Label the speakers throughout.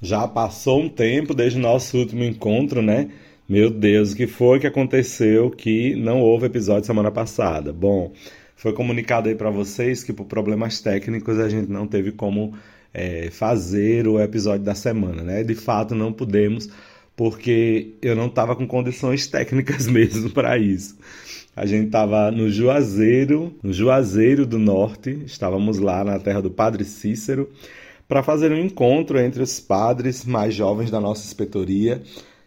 Speaker 1: Já passou um tempo desde o nosso último encontro, né? Meu Deus, o que foi que aconteceu que não houve episódio semana passada? Bom, foi comunicado aí para vocês que por problemas técnicos a gente não teve como é, fazer o episódio da semana, né? De fato, não pudemos porque eu não estava com condições técnicas mesmo para isso. A gente estava no Juazeiro, no Juazeiro do Norte, estávamos lá na terra do Padre Cícero, para fazer um encontro entre os padres mais jovens da nossa inspetoria,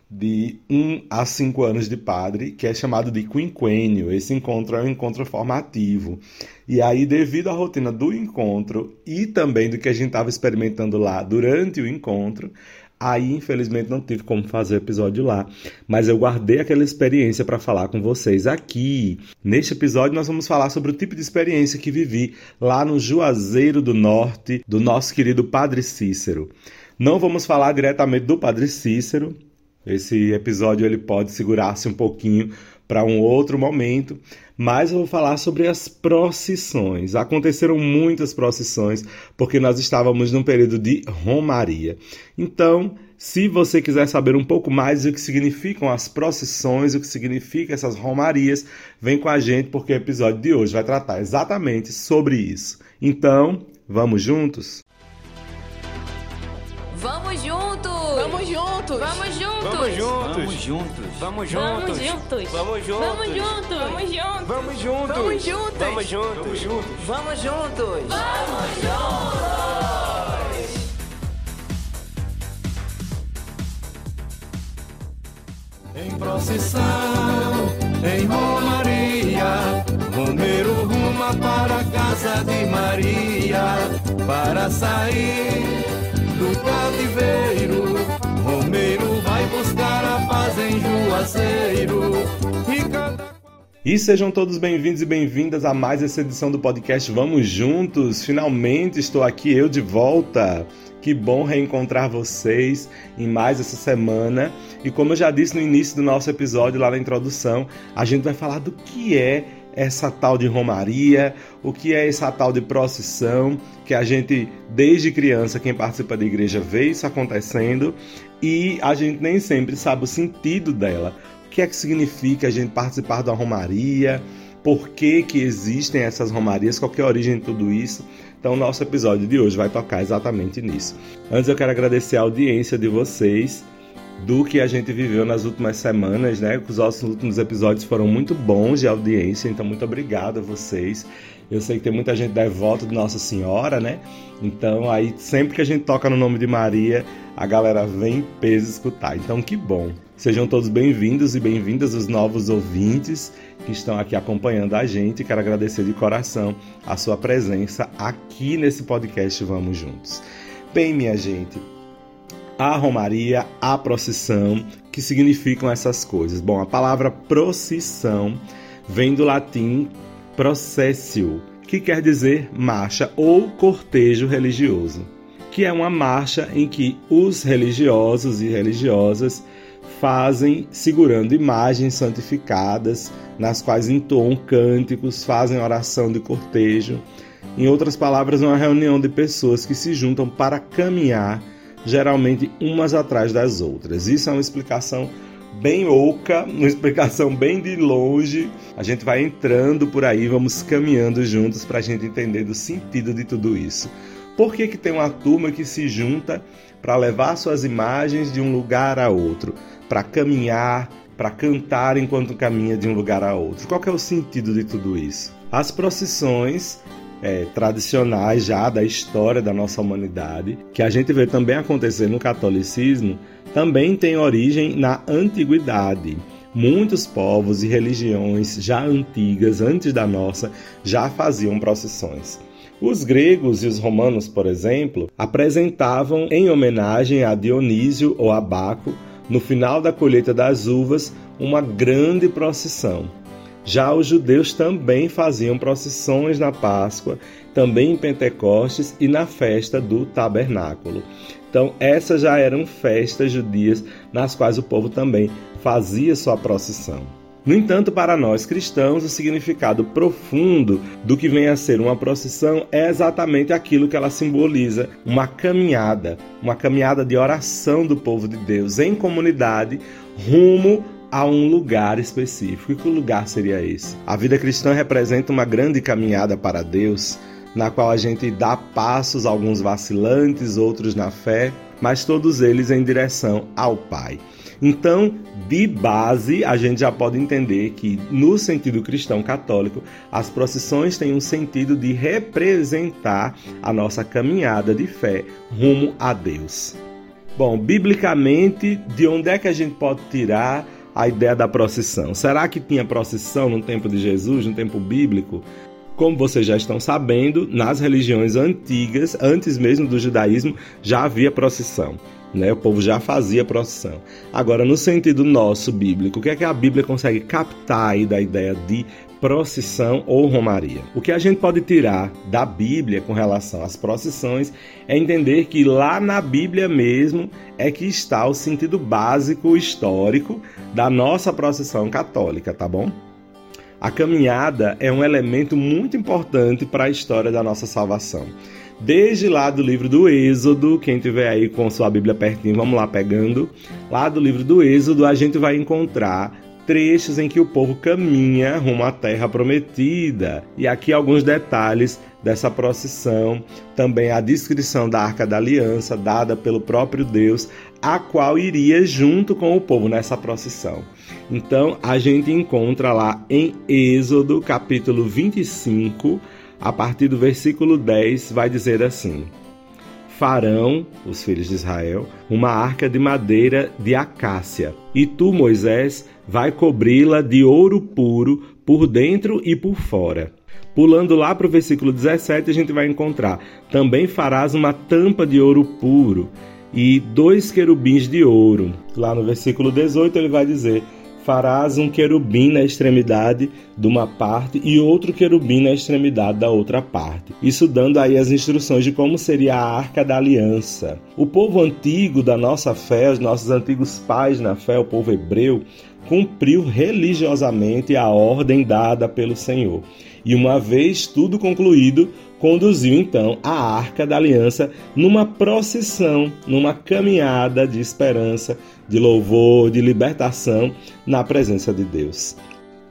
Speaker 1: de 1 a 5 anos de padre, que é chamado de quinquênio. Esse encontro é um encontro formativo. E aí, devido à rotina do encontro e também do que a gente estava experimentando lá durante o encontro, Aí, infelizmente, não tive como fazer episódio lá, mas eu guardei aquela experiência para falar com vocês aqui. Neste episódio, nós vamos falar sobre o tipo de experiência que vivi lá no Juazeiro do Norte, do nosso querido Padre Cícero. Não vamos falar diretamente do Padre Cícero. Esse episódio ele pode segurar-se um pouquinho para um outro momento, mas eu vou falar sobre as procissões. Aconteceram muitas procissões porque nós estávamos num período de romaria. Então, se você quiser saber um pouco mais do que significam as procissões, o que significam essas romarias, vem com a gente porque o episódio de hoje vai tratar exatamente sobre isso. Então, vamos juntos?
Speaker 2: Vamos juntos!
Speaker 3: Vamos juntos!
Speaker 2: Vamos juntos!
Speaker 3: Vamos juntos!
Speaker 4: Vamos juntos.
Speaker 3: Vamos
Speaker 2: Vamos
Speaker 3: juntos!
Speaker 2: juntos!
Speaker 3: Vamos juntos!
Speaker 2: Vamos juntos!
Speaker 3: Vamos juntos!
Speaker 2: Vamos juntos!
Speaker 3: Vamos juntos!
Speaker 4: Vamos juntos.
Speaker 3: Vamos juntos!
Speaker 5: Em procissão, em Romaria, Romero ruma para a casa de Maria, para sair do cativeiro. Romero vai buscar a paz em Juazeiro, e
Speaker 1: E sejam todos bem-vindos e bem-vindas a mais essa edição do podcast Vamos Juntos. Finalmente estou aqui eu de volta. Que bom reencontrar vocês em mais essa semana. E como eu já disse no início do nosso episódio, lá na introdução, a gente vai falar do que é essa tal de romaria, o que é essa tal de procissão, que a gente, desde criança, quem participa da igreja vê isso acontecendo e a gente nem sempre sabe o sentido dela. O que é que significa a gente participar da romaria? Por que, que existem essas romarias? Qual é a origem de tudo isso? Então, nosso episódio de hoje vai tocar exatamente nisso. Antes, eu quero agradecer a audiência de vocês do que a gente viveu nas últimas semanas, né? Os nossos últimos episódios foram muito bons de audiência, então muito obrigado a vocês. Eu sei que tem muita gente devota de Nossa Senhora, né? Então aí sempre que a gente toca no nome de Maria, a galera vem em peso escutar. Então que bom. Sejam todos bem-vindos e bem-vindas os novos ouvintes que estão aqui acompanhando a gente. Quero agradecer de coração a sua presença aqui nesse podcast Vamos Juntos. Bem, minha gente, a romaria, a procissão, que significam essas coisas? Bom, a palavra procissão vem do latim processio, que quer dizer marcha ou cortejo religioso, que é uma marcha em que os religiosos e religiosas fazem segurando imagens santificadas, nas quais entoam cânticos, fazem oração de cortejo. Em outras palavras, uma reunião de pessoas que se juntam para caminhar geralmente umas atrás das outras. Isso é uma explicação bem oca, uma explicação bem de longe. A gente vai entrando por aí, vamos caminhando juntos para a gente entender do sentido de tudo isso. Por que, que tem uma turma que se junta para levar suas imagens de um lugar a outro, para caminhar, para cantar enquanto caminha de um lugar a outro? Qual é o sentido de tudo isso? As procissões é, tradicionais já da história da nossa humanidade, que a gente vê também acontecer no catolicismo, também tem origem na antiguidade. Muitos povos e religiões já antigas, antes da nossa, já faziam procissões. Os gregos e os romanos, por exemplo, apresentavam em homenagem a Dionísio ou a Baco, no final da colheita das uvas, uma grande procissão. Já os judeus também faziam procissões na Páscoa, também em Pentecostes e na festa do Tabernáculo. Então, essas já eram festas judias nas quais o povo também fazia sua procissão. No entanto, para nós cristãos, o significado profundo do que vem a ser uma procissão é exatamente aquilo que ela simboliza: uma caminhada, uma caminhada de oração do povo de Deus em comunidade rumo a um lugar específico. E que lugar seria esse? A vida cristã representa uma grande caminhada para Deus, na qual a gente dá passos, alguns vacilantes, outros na fé, mas todos eles em direção ao Pai. Então, de base, a gente já pode entender que, no sentido cristão católico, as procissões têm um sentido de representar a nossa caminhada de fé rumo a Deus. Bom, biblicamente, de onde é que a gente pode tirar a ideia da procissão? Será que tinha procissão no tempo de Jesus, no tempo bíblico? Como vocês já estão sabendo, nas religiões antigas, antes mesmo do judaísmo, já havia procissão. Né? O povo já fazia procissão. Agora, no sentido nosso bíblico, o que é que a Bíblia consegue captar aí da ideia de procissão ou romaria? O que a gente pode tirar da Bíblia com relação às procissões é entender que lá na Bíblia mesmo é que está o sentido básico histórico da nossa procissão católica, tá bom? A caminhada é um elemento muito importante para a história da nossa salvação desde lá do livro do Êxodo, quem tiver aí com sua Bíblia pertinho, vamos lá pegando. Lá do livro do Êxodo, a gente vai encontrar trechos em que o povo caminha rumo à terra prometida. E aqui alguns detalhes dessa procissão, também a descrição da Arca da Aliança dada pelo próprio Deus, a qual iria junto com o povo nessa procissão. Então, a gente encontra lá em Êxodo, capítulo 25, a partir do versículo 10, vai dizer assim: Farão, os filhos de Israel, uma arca de madeira de acácia, e tu, Moisés, vai cobri-la de ouro puro por dentro e por fora. Pulando lá para o versículo 17, a gente vai encontrar: Também farás uma tampa de ouro puro e dois querubins de ouro. Lá no versículo 18, ele vai dizer: farás um querubim na extremidade de uma parte e outro querubim na extremidade da outra parte. Isso dando aí as instruções de como seria a arca da aliança. O povo antigo da nossa fé, os nossos antigos pais na fé, o povo hebreu, cumpriu religiosamente a ordem dada pelo Senhor. E uma vez tudo concluído, conduziu então a arca da aliança numa procissão, numa caminhada de esperança, de louvor, de libertação na presença de Deus.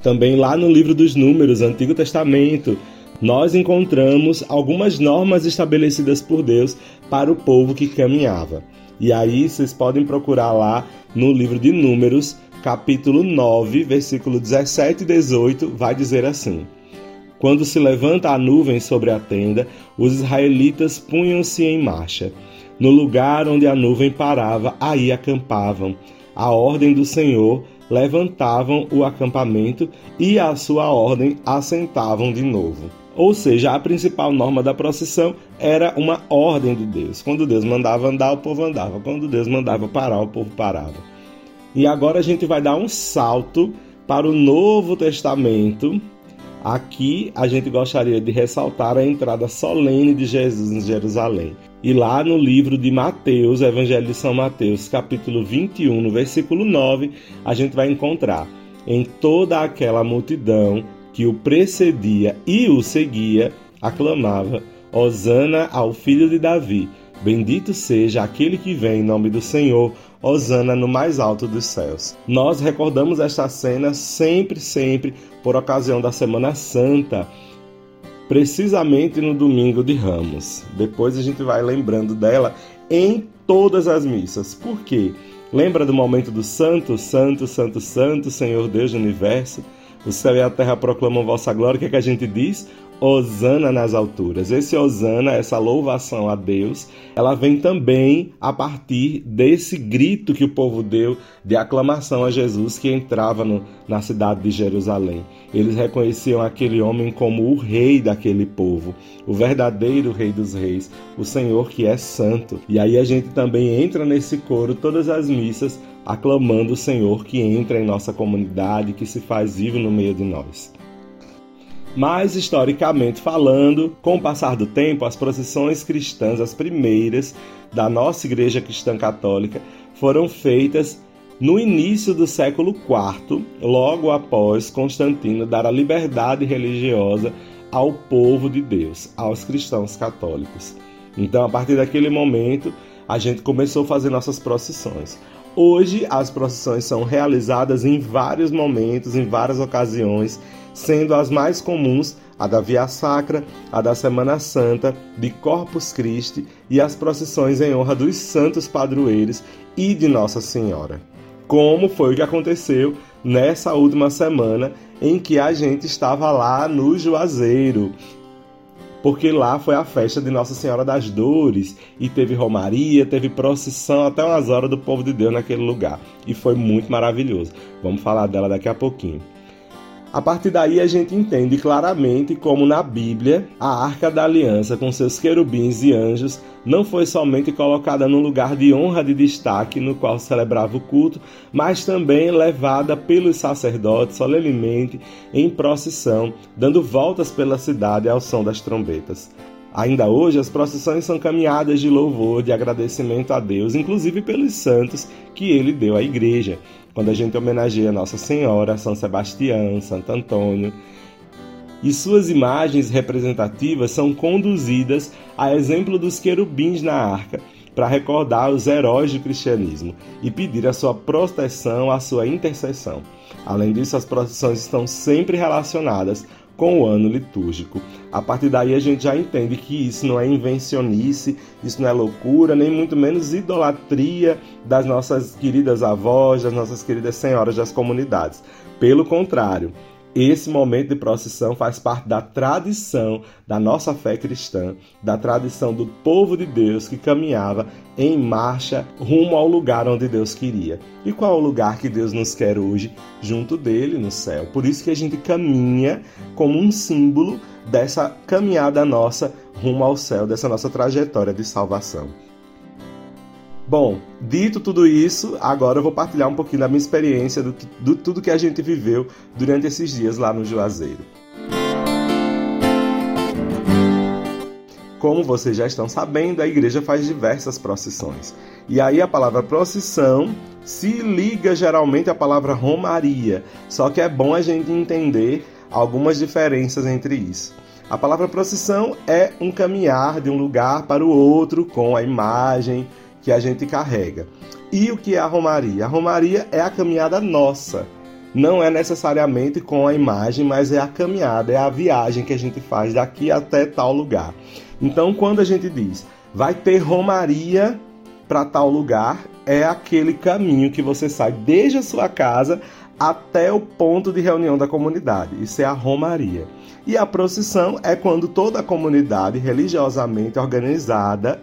Speaker 1: Também lá no livro dos Números, Antigo Testamento, nós encontramos algumas normas estabelecidas por Deus para o povo que caminhava. E aí vocês podem procurar lá no livro de Números, capítulo 9, versículo 17 e 18, vai dizer assim: quando se levanta a nuvem sobre a tenda, os israelitas punham-se em marcha. No lugar onde a nuvem parava, aí acampavam. A ordem do Senhor levantavam o acampamento e à sua ordem assentavam de novo. Ou seja, a principal norma da procissão era uma ordem de Deus. Quando Deus mandava andar, o povo andava. Quando Deus mandava parar, o povo parava. E agora a gente vai dar um salto para o Novo Testamento, Aqui a gente gostaria de ressaltar a entrada solene de Jesus em Jerusalém. E lá no livro de Mateus, Evangelho de São Mateus, capítulo 21, no versículo 9, a gente vai encontrar em toda aquela multidão que o precedia e o seguia, aclamava: Hosana ao filho de Davi. Bendito seja aquele que vem em nome do Senhor, Hosana no mais alto dos céus. Nós recordamos esta cena sempre, sempre por ocasião da Semana Santa, precisamente no domingo de Ramos. Depois a gente vai lembrando dela em todas as missas. Por quê? Lembra do momento do Santo, Santo, Santo, Santo, Senhor Deus do Universo? O céu e a terra proclamam vossa glória. O que, é que a gente diz? Osana nas alturas. Esse Osana, essa louvação a Deus, ela vem também a partir desse grito que o povo deu de aclamação a Jesus que entrava no, na cidade de Jerusalém. Eles reconheciam aquele homem como o rei daquele povo, o verdadeiro rei dos reis, o Senhor que é santo. E aí a gente também entra nesse coro todas as missas aclamando o Senhor que entra em nossa comunidade, que se faz vivo no meio de nós. Mas, historicamente falando, com o passar do tempo, as procissões cristãs, as primeiras da nossa Igreja Cristã Católica, foram feitas no início do século IV, logo após Constantino dar a liberdade religiosa ao povo de Deus, aos cristãos católicos. Então, a partir daquele momento, a gente começou a fazer nossas procissões. Hoje, as procissões são realizadas em vários momentos, em várias ocasiões, sendo as mais comuns a da Via Sacra, a da Semana Santa, de Corpus Christi e as procissões em honra dos santos padroeiros e de Nossa Senhora como foi o que aconteceu nessa última semana em que a gente estava lá no Juazeiro. Porque lá foi a festa de Nossa Senhora das Dores e teve romaria, teve procissão até umas horas do povo de Deus naquele lugar. E foi muito maravilhoso. Vamos falar dela daqui a pouquinho. A partir daí a gente entende claramente como na Bíblia a Arca da Aliança com seus querubins e anjos não foi somente colocada num lugar de honra de destaque no qual celebrava o culto, mas também levada pelos sacerdotes solenemente em procissão, dando voltas pela cidade ao som das trombetas. Ainda hoje, as procissões são caminhadas de louvor, de agradecimento a Deus, inclusive pelos santos que ele deu à igreja quando a gente homenageia Nossa Senhora, São Sebastião, Santo Antônio. E suas imagens representativas são conduzidas a exemplo dos querubins na arca, para recordar os heróis do cristianismo e pedir a sua proteção, a sua intercessão. Além disso, as procissões estão sempre relacionadas com o ano litúrgico. A partir daí a gente já entende que isso não é invencionice, isso não é loucura, nem muito menos idolatria das nossas queridas avós, das nossas queridas senhoras das comunidades. Pelo contrário, esse momento de procissão faz parte da tradição da nossa fé cristã, da tradição do povo de Deus que caminhava em marcha rumo ao lugar onde Deus queria. E qual é o lugar que Deus nos quer hoje? Junto dele, no céu. Por isso que a gente caminha como um símbolo dessa caminhada nossa rumo ao céu, dessa nossa trajetória de salvação. Bom, dito tudo isso, agora eu vou partilhar um pouquinho da minha experiência, do, do tudo que a gente viveu durante esses dias lá no Juazeiro. Como vocês já estão sabendo, a igreja faz diversas procissões. E aí a palavra procissão se liga geralmente à palavra romaria. Só que é bom a gente entender algumas diferenças entre isso. A palavra procissão é um caminhar de um lugar para o outro com a imagem, que a gente carrega. E o que é a romaria? A romaria é a caminhada nossa. Não é necessariamente com a imagem, mas é a caminhada, é a viagem que a gente faz daqui até tal lugar. Então, quando a gente diz vai ter romaria para tal lugar, é aquele caminho que você sai desde a sua casa até o ponto de reunião da comunidade. Isso é a romaria. E a procissão é quando toda a comunidade religiosamente organizada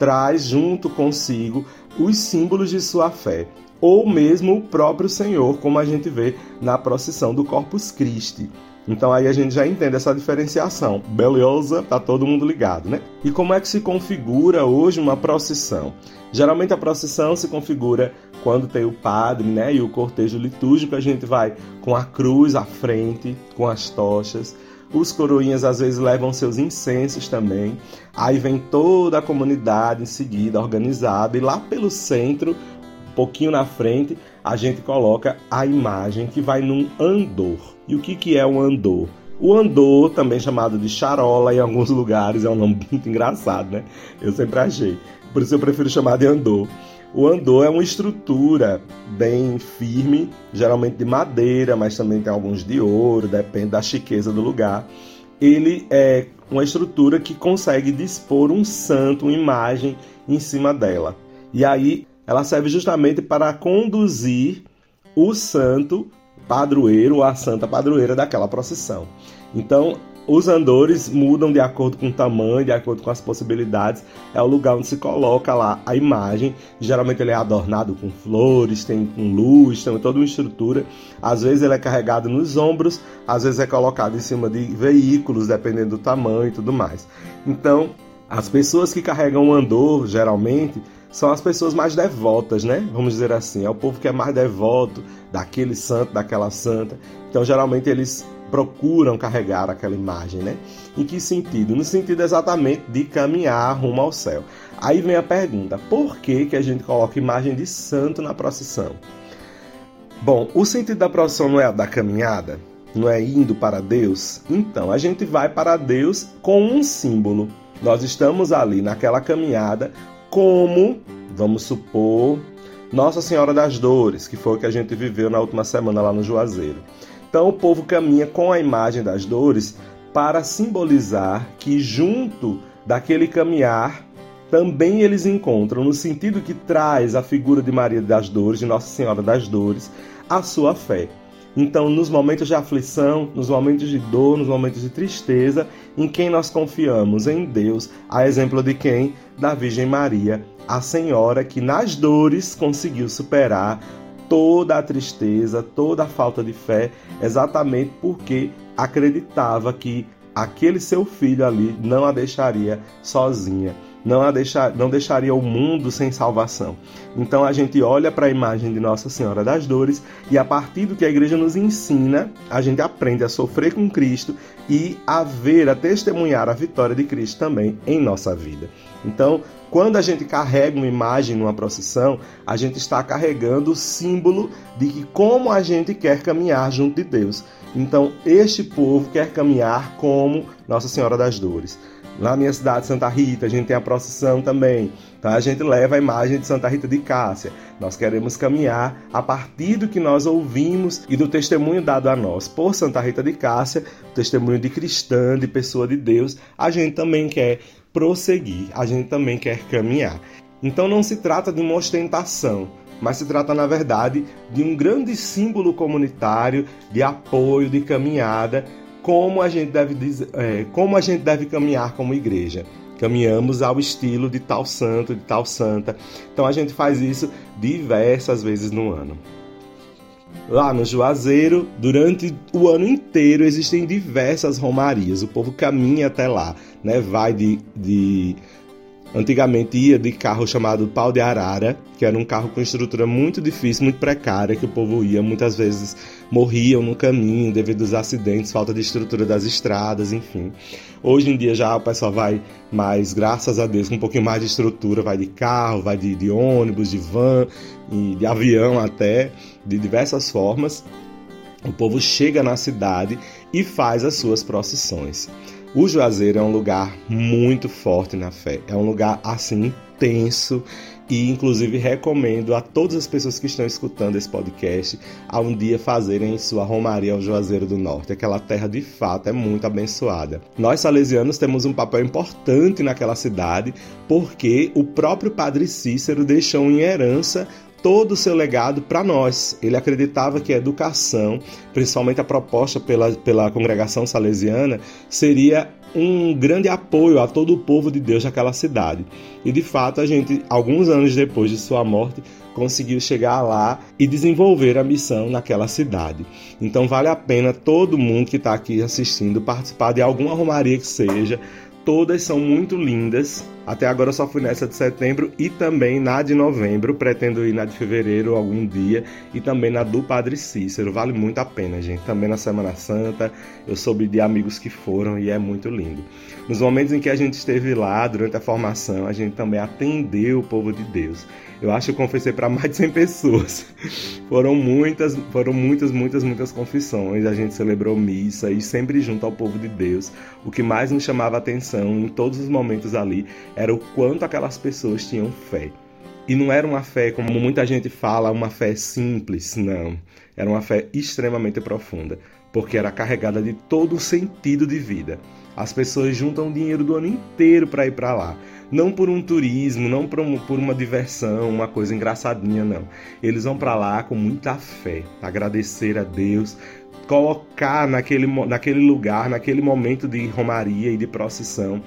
Speaker 1: traz junto consigo os símbolos de sua fé, ou mesmo o próprio Senhor, como a gente vê na procissão do Corpus Christi. Então aí a gente já entende essa diferenciação. Beleza, tá todo mundo ligado, né? E como é que se configura hoje uma procissão? Geralmente a procissão se configura quando tem o padre, né, e o cortejo litúrgico, a gente vai com a cruz à frente, com as tochas. Os coroinhas às vezes levam seus incensos também. Aí vem toda a comunidade em seguida, organizada, e lá pelo centro, um pouquinho na frente, a gente coloca a imagem que vai num andor. E o que, que é um andor? O andor, também chamado de charola em alguns lugares, é um nome muito engraçado, né? Eu sempre achei. Por isso eu prefiro chamar de andor. O andor é uma estrutura bem firme, geralmente de madeira, mas também tem alguns de ouro, depende da chiqueza do lugar. Ele é uma estrutura que consegue dispor um santo, uma imagem em cima dela. E aí ela serve justamente para conduzir o santo padroeiro a santa padroeira daquela procissão. Então, os andores mudam de acordo com o tamanho, de acordo com as possibilidades. É o lugar onde se coloca lá a imagem. Geralmente ele é adornado com flores, tem com luz, tem toda uma estrutura. Às vezes ele é carregado nos ombros, às vezes é colocado em cima de veículos, dependendo do tamanho e tudo mais. Então, as pessoas que carregam o andor, geralmente, são as pessoas mais devotas, né? Vamos dizer assim, é o povo que é mais devoto daquele santo, daquela santa. Então, geralmente eles procuram carregar aquela imagem, né? Em que sentido? No sentido exatamente de caminhar rumo ao céu. Aí vem a pergunta: por que, que a gente coloca imagem de santo na procissão? Bom, o sentido da procissão não é a da caminhada? Não é indo para Deus? Então, a gente vai para Deus com um símbolo. Nós estamos ali naquela caminhada como, vamos supor, Nossa Senhora das Dores, que foi o que a gente viveu na última semana lá no Juazeiro. Então o povo caminha com a imagem das dores para simbolizar que junto daquele caminhar também eles encontram, no sentido que traz a figura de Maria das Dores, de Nossa Senhora das Dores, a sua fé. Então, nos momentos de aflição, nos momentos de dor, nos momentos de tristeza, em quem nós confiamos? Em Deus, a exemplo de quem? Da Virgem Maria, a Senhora que nas dores conseguiu superar toda a tristeza, toda a falta de fé, exatamente porque acreditava que aquele seu filho ali não a deixaria sozinha, não deixar, não deixaria o mundo sem salvação. Então a gente olha para a imagem de Nossa Senhora das Dores e a partir do que a igreja nos ensina, a gente aprende a sofrer com Cristo e a ver, a testemunhar a vitória de Cristo também em nossa vida. Então, quando a gente carrega uma imagem numa procissão, a gente está carregando o símbolo de que como a gente quer caminhar junto de Deus. Então, este povo quer caminhar como Nossa Senhora das Dores. Na minha cidade, Santa Rita, a gente tem a procissão também. Então a gente leva a imagem de Santa Rita de Cássia. Nós queremos caminhar a partir do que nós ouvimos e do testemunho dado a nós por Santa Rita de Cássia, testemunho de cristã, de pessoa de Deus. A gente também quer prosseguir, a gente também quer caminhar. Então não se trata de uma ostentação, mas se trata, na verdade, de um grande símbolo comunitário de apoio, de caminhada, como a gente deve, é, como a gente deve caminhar como igreja. Caminhamos ao estilo de tal santo, de tal santa. Então a gente faz isso diversas vezes no ano. Lá no Juazeiro, durante o ano inteiro, existem diversas romarias. O povo caminha até lá, né? Vai de, de Antigamente ia de carro chamado pau de arara, que era um carro com estrutura muito difícil, muito precária, que o povo ia, muitas vezes morriam no caminho devido aos acidentes, falta de estrutura das estradas, enfim. Hoje em dia já o pessoal vai mais, graças a Deus, com um pouquinho mais de estrutura, vai de carro, vai de, de ônibus, de van, de avião até, de diversas formas. O povo chega na cidade e faz as suas procissões. O Juazeiro é um lugar muito forte na fé, é um lugar assim intenso e inclusive recomendo a todas as pessoas que estão escutando esse podcast a um dia fazerem sua romaria ao Juazeiro do Norte. Aquela terra de fato é muito abençoada. Nós salesianos temos um papel importante naquela cidade porque o próprio Padre Cícero deixou em herança todo o seu legado para nós. Ele acreditava que a educação, principalmente a proposta pela, pela congregação salesiana, seria um grande apoio a todo o povo de Deus daquela cidade. E de fato, a gente, alguns anos depois de sua morte, conseguiu chegar lá e desenvolver a missão naquela cidade. Então vale a pena todo mundo que está aqui assistindo participar de alguma romaria que seja, Todas são muito lindas. Até agora eu só fui nessa de setembro e também na de novembro. Pretendo ir na de fevereiro algum dia e também na do Padre Cícero. Vale muito a pena, gente. Também na Semana Santa. Eu soube de amigos que foram e é muito lindo. Nos momentos em que a gente esteve lá, durante a formação, a gente também atendeu o povo de Deus. Eu acho que eu confessei para mais de 100 pessoas. foram muitas, foram muitas, muitas, muitas confissões. A gente celebrou missa e sempre junto ao povo de Deus. O que mais nos chamava a atenção em todos os momentos ali era o quanto aquelas pessoas tinham fé. E não era uma fé, como muita gente fala, uma fé simples, não. Era uma fé extremamente profunda, porque era carregada de todo o sentido de vida. As pessoas juntam dinheiro do ano inteiro para ir para lá não por um turismo, não por, um, uma diversão, uma coisa engraçadinha, não. Eles vão para lá com muita fé, agradecer a Deus, colocar naquele, naquele lugar, naquele momento de romaria e de procissão,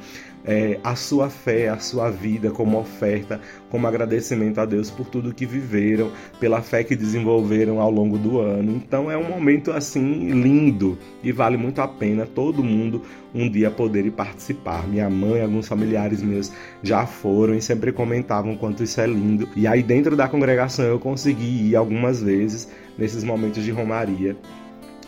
Speaker 1: é, a sua fé, a sua vida como oferta, como agradecimento a Deus por tudo que viveram, pela fé que desenvolveram ao longo do ano. Então é um momento assim lindo e vale muito a pena todo mundo um dia poder participar. Minha mãe, alguns familiares meus já foram e sempre comentavam quanto isso é lindo. E aí dentro da congregação eu consegui ir algumas vezes nesses momentos de romaria.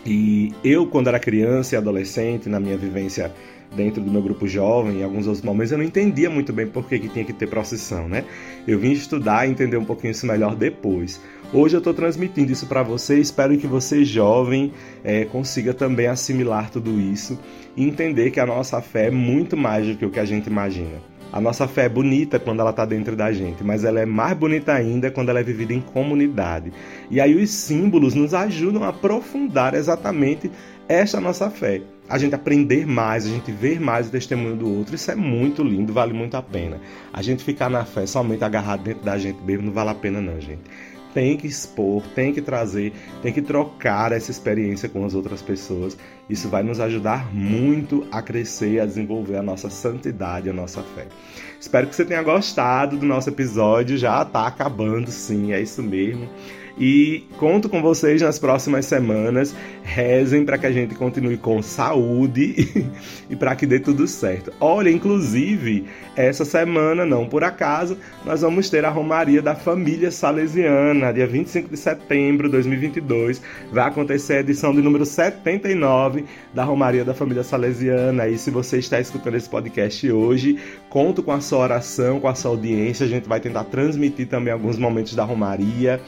Speaker 1: E eu, quando era criança e adolescente, na minha vivência dentro do meu grupo jovem, em alguns outros momentos, eu não entendia muito bem por que, que tinha que ter procissão, né? Eu vim estudar e entender um pouquinho isso melhor depois. Hoje eu estou transmitindo isso para você, espero que você, jovem, é, consiga também assimilar tudo isso e entender que a nossa fé é muito mais do que o que a gente imagina. A nossa fé é bonita quando ela está dentro da gente, mas ela é mais bonita ainda quando ela é vivida em comunidade. E aí os símbolos nos ajudam a aprofundar exatamente esta nossa fé. A gente aprender mais, a gente ver mais o testemunho do outro, isso é muito lindo, vale muito a pena. A gente ficar na fé somente agarrado dentro da gente mesmo não vale a pena não, gente tem que expor, tem que trazer, tem que trocar essa experiência com as outras pessoas. Isso vai nos ajudar muito a crescer, a desenvolver a nossa santidade, a nossa fé. Espero que você tenha gostado do nosso episódio. Já está acabando, sim, é isso mesmo. E conto com vocês nas próximas semanas. Rezem para que a gente continue com saúde e para que dê tudo certo. Olha, inclusive, essa semana, não por acaso, nós vamos ter a Romaria da Família Salesiana, dia 25 de setembro de 2022. Vai acontecer a edição de número 79 da Romaria da Família Salesiana. E se você está escutando esse podcast hoje, conto com a sua oração, com a sua audiência. A gente vai tentar transmitir também alguns momentos da Romaria.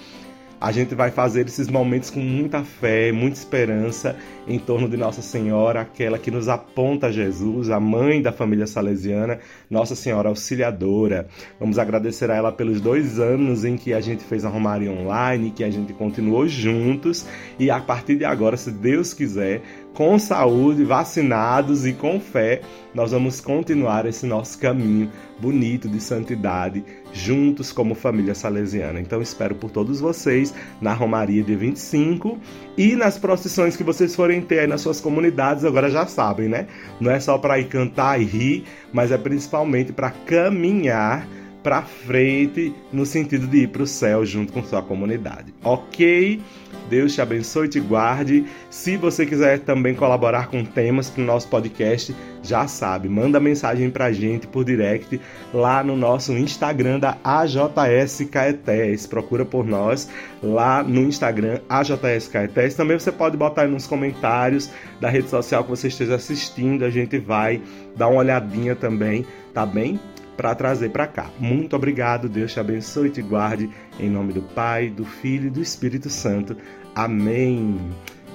Speaker 1: A gente vai fazer esses momentos com muita fé, muita esperança em torno de Nossa Senhora, aquela que nos aponta a Jesus, a mãe da família salesiana, Nossa Senhora Auxiliadora. Vamos agradecer a ela pelos dois anos em que a gente fez a Romaria Online, que a gente continuou juntos e a partir de agora, se Deus quiser, com saúde, vacinados e com fé, nós vamos continuar esse nosso caminho bonito de santidade, juntos como família salesiana. Então espero por todos vocês na Romaria de 25 e nas procissões que vocês forem ter aí nas suas comunidades, agora já sabem, né? Não é só para ir cantar e rir, mas é principalmente para caminhar para frente no sentido de ir para o céu junto com sua comunidade. OK? Deus te abençoe e te guarde. Se você quiser também colaborar com temas para o nosso podcast, já sabe, manda mensagem para a gente por direct lá no nosso Instagram da AJS Caetés. Procura por nós lá no Instagram AJS Caetés. Também você pode botar aí nos comentários da rede social que você esteja assistindo. A gente vai dar uma olhadinha também, tá bem? Para trazer para cá. Muito obrigado, Deus te abençoe e te guarde, em nome do Pai, do Filho e do Espírito Santo. Amém.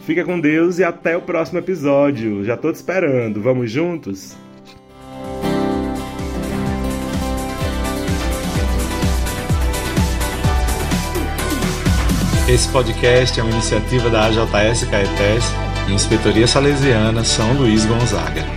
Speaker 1: Fica com Deus e até o próximo episódio. Já tô te esperando. Vamos juntos?
Speaker 4: Esse podcast é uma iniciativa da AJS Caetés e Inspetoria Salesiana São Luís Gonzaga.